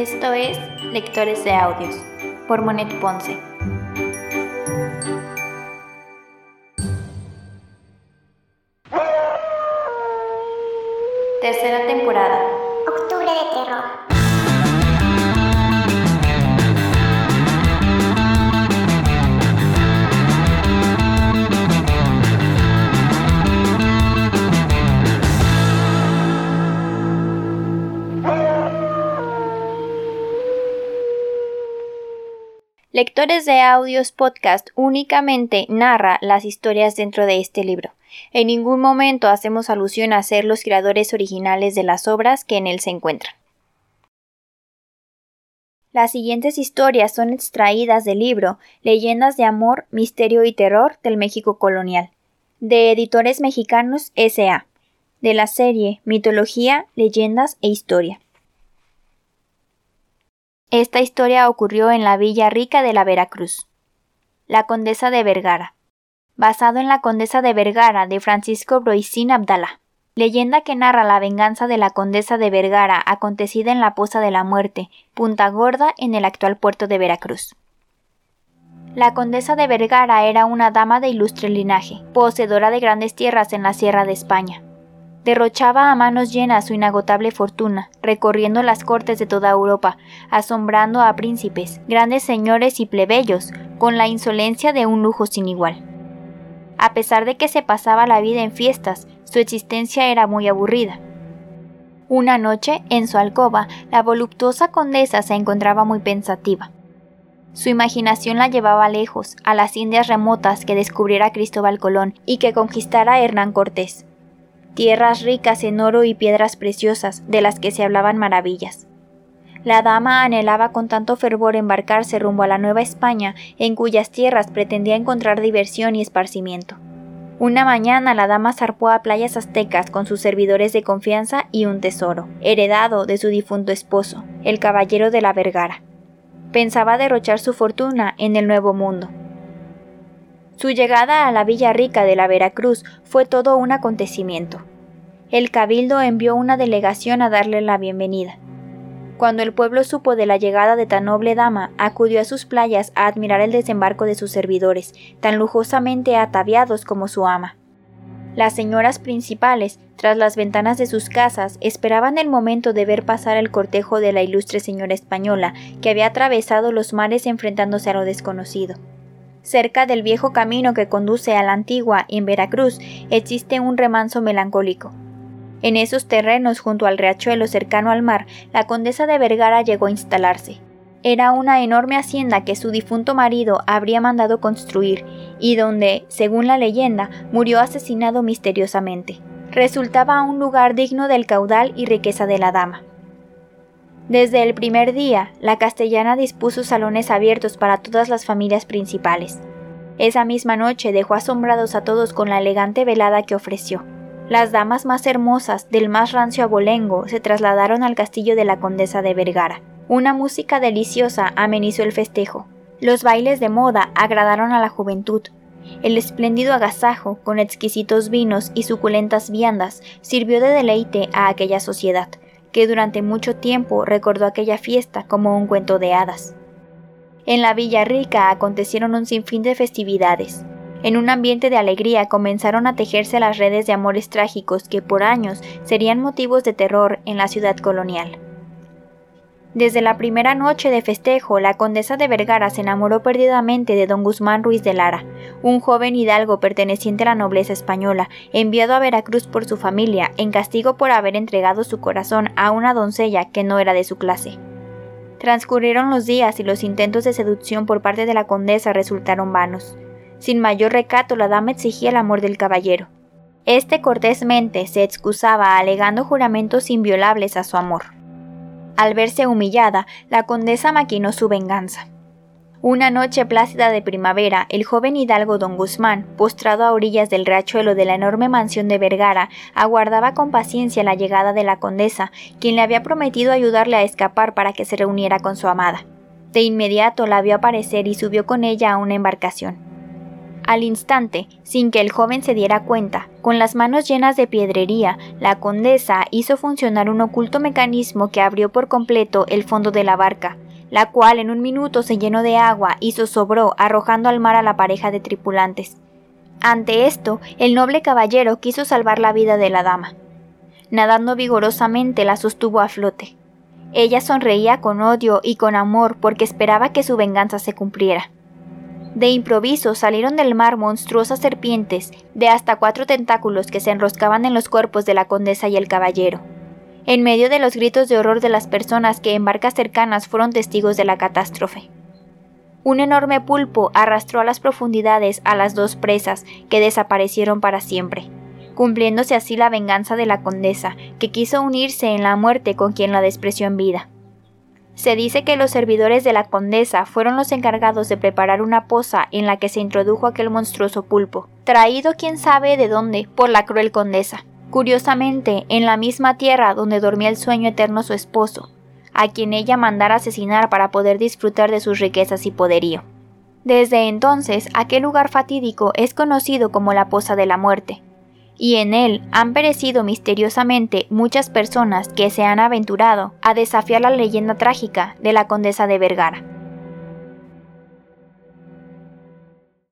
Esto es Lectores de Audios por Monet Ponce. Lectores de Audios Podcast únicamente narra las historias dentro de este libro. En ningún momento hacemos alusión a ser los creadores originales de las obras que en él se encuentran. Las siguientes historias son extraídas del libro Leyendas de Amor, Misterio y Terror del México Colonial, de Editores Mexicanos S.A., de la serie Mitología, Leyendas e Historia. Esta historia ocurrió en la Villa Rica de la Veracruz. La Condesa de Vergara. Basado en la Condesa de Vergara de Francisco Broicín Abdala. Leyenda que narra la venganza de la Condesa de Vergara acontecida en la Poza de la Muerte, Punta Gorda, en el actual puerto de Veracruz. La Condesa de Vergara era una dama de ilustre linaje, poseedora de grandes tierras en la Sierra de España derrochaba a manos llenas su inagotable fortuna, recorriendo las cortes de toda Europa, asombrando a príncipes, grandes señores y plebeyos, con la insolencia de un lujo sin igual. A pesar de que se pasaba la vida en fiestas, su existencia era muy aburrida. Una noche, en su alcoba, la voluptuosa condesa se encontraba muy pensativa. Su imaginación la llevaba lejos, a las Indias remotas que descubriera Cristóbal Colón y que conquistara Hernán Cortés tierras ricas en oro y piedras preciosas, de las que se hablaban maravillas. La dama anhelaba con tanto fervor embarcarse rumbo a la Nueva España, en cuyas tierras pretendía encontrar diversión y esparcimiento. Una mañana la dama zarpó a playas aztecas con sus servidores de confianza y un tesoro, heredado de su difunto esposo, el caballero de la Vergara. Pensaba derrochar su fortuna en el Nuevo Mundo. Su llegada a la Villa Rica de la Veracruz fue todo un acontecimiento. El cabildo envió una delegación a darle la bienvenida. Cuando el pueblo supo de la llegada de tan noble dama, acudió a sus playas a admirar el desembarco de sus servidores, tan lujosamente ataviados como su ama. Las señoras principales, tras las ventanas de sus casas, esperaban el momento de ver pasar el cortejo de la ilustre señora española, que había atravesado los mares enfrentándose a lo desconocido. Cerca del viejo camino que conduce a la antigua, en Veracruz, existe un remanso melancólico. En esos terrenos, junto al riachuelo cercano al mar, la condesa de Vergara llegó a instalarse. Era una enorme hacienda que su difunto marido habría mandado construir y donde, según la leyenda, murió asesinado misteriosamente. Resultaba un lugar digno del caudal y riqueza de la dama. Desde el primer día, la castellana dispuso salones abiertos para todas las familias principales. Esa misma noche dejó asombrados a todos con la elegante velada que ofreció. Las damas más hermosas del más rancio abolengo se trasladaron al castillo de la condesa de Vergara. Una música deliciosa amenizó el festejo. Los bailes de moda agradaron a la juventud. El espléndido agasajo, con exquisitos vinos y suculentas viandas, sirvió de deleite a aquella sociedad que durante mucho tiempo recordó aquella fiesta como un cuento de hadas. En la Villa Rica acontecieron un sinfín de festividades. En un ambiente de alegría comenzaron a tejerse las redes de amores trágicos que por años serían motivos de terror en la ciudad colonial. Desde la primera noche de festejo, la condesa de Vergara se enamoró perdidamente de don Guzmán Ruiz de Lara, un joven hidalgo perteneciente a la nobleza española, enviado a Veracruz por su familia, en castigo por haber entregado su corazón a una doncella que no era de su clase. Transcurrieron los días y los intentos de seducción por parte de la condesa resultaron vanos. Sin mayor recato, la dama exigía el amor del caballero. Este cortésmente se excusaba alegando juramentos inviolables a su amor. Al verse humillada, la condesa maquinó su venganza. Una noche plácida de primavera, el joven hidalgo don Guzmán, postrado a orillas del riachuelo de la enorme mansión de Vergara, aguardaba con paciencia la llegada de la condesa, quien le había prometido ayudarle a escapar para que se reuniera con su amada. De inmediato la vio aparecer y subió con ella a una embarcación. Al instante, sin que el joven se diera cuenta, con las manos llenas de piedrería, la condesa hizo funcionar un oculto mecanismo que abrió por completo el fondo de la barca, la cual en un minuto se llenó de agua y zozobró, arrojando al mar a la pareja de tripulantes. Ante esto, el noble caballero quiso salvar la vida de la dama. Nadando vigorosamente la sostuvo a flote. Ella sonreía con odio y con amor porque esperaba que su venganza se cumpliera. De improviso salieron del mar monstruosas serpientes de hasta cuatro tentáculos que se enroscaban en los cuerpos de la condesa y el caballero. En medio de los gritos de horror de las personas que en barcas cercanas fueron testigos de la catástrofe. Un enorme pulpo arrastró a las profundidades a las dos presas que desaparecieron para siempre, cumpliéndose así la venganza de la condesa, que quiso unirse en la muerte con quien la despreció en vida. Se dice que los servidores de la condesa fueron los encargados de preparar una poza en la que se introdujo aquel monstruoso pulpo, traído quién sabe de dónde por la cruel condesa. Curiosamente, en la misma tierra donde dormía el sueño eterno su esposo, a quien ella mandara asesinar para poder disfrutar de sus riquezas y poderío. Desde entonces, aquel lugar fatídico es conocido como la Poza de la Muerte, y en él han perecido misteriosamente muchas personas que se han aventurado a desafiar la leyenda trágica de la condesa de Vergara.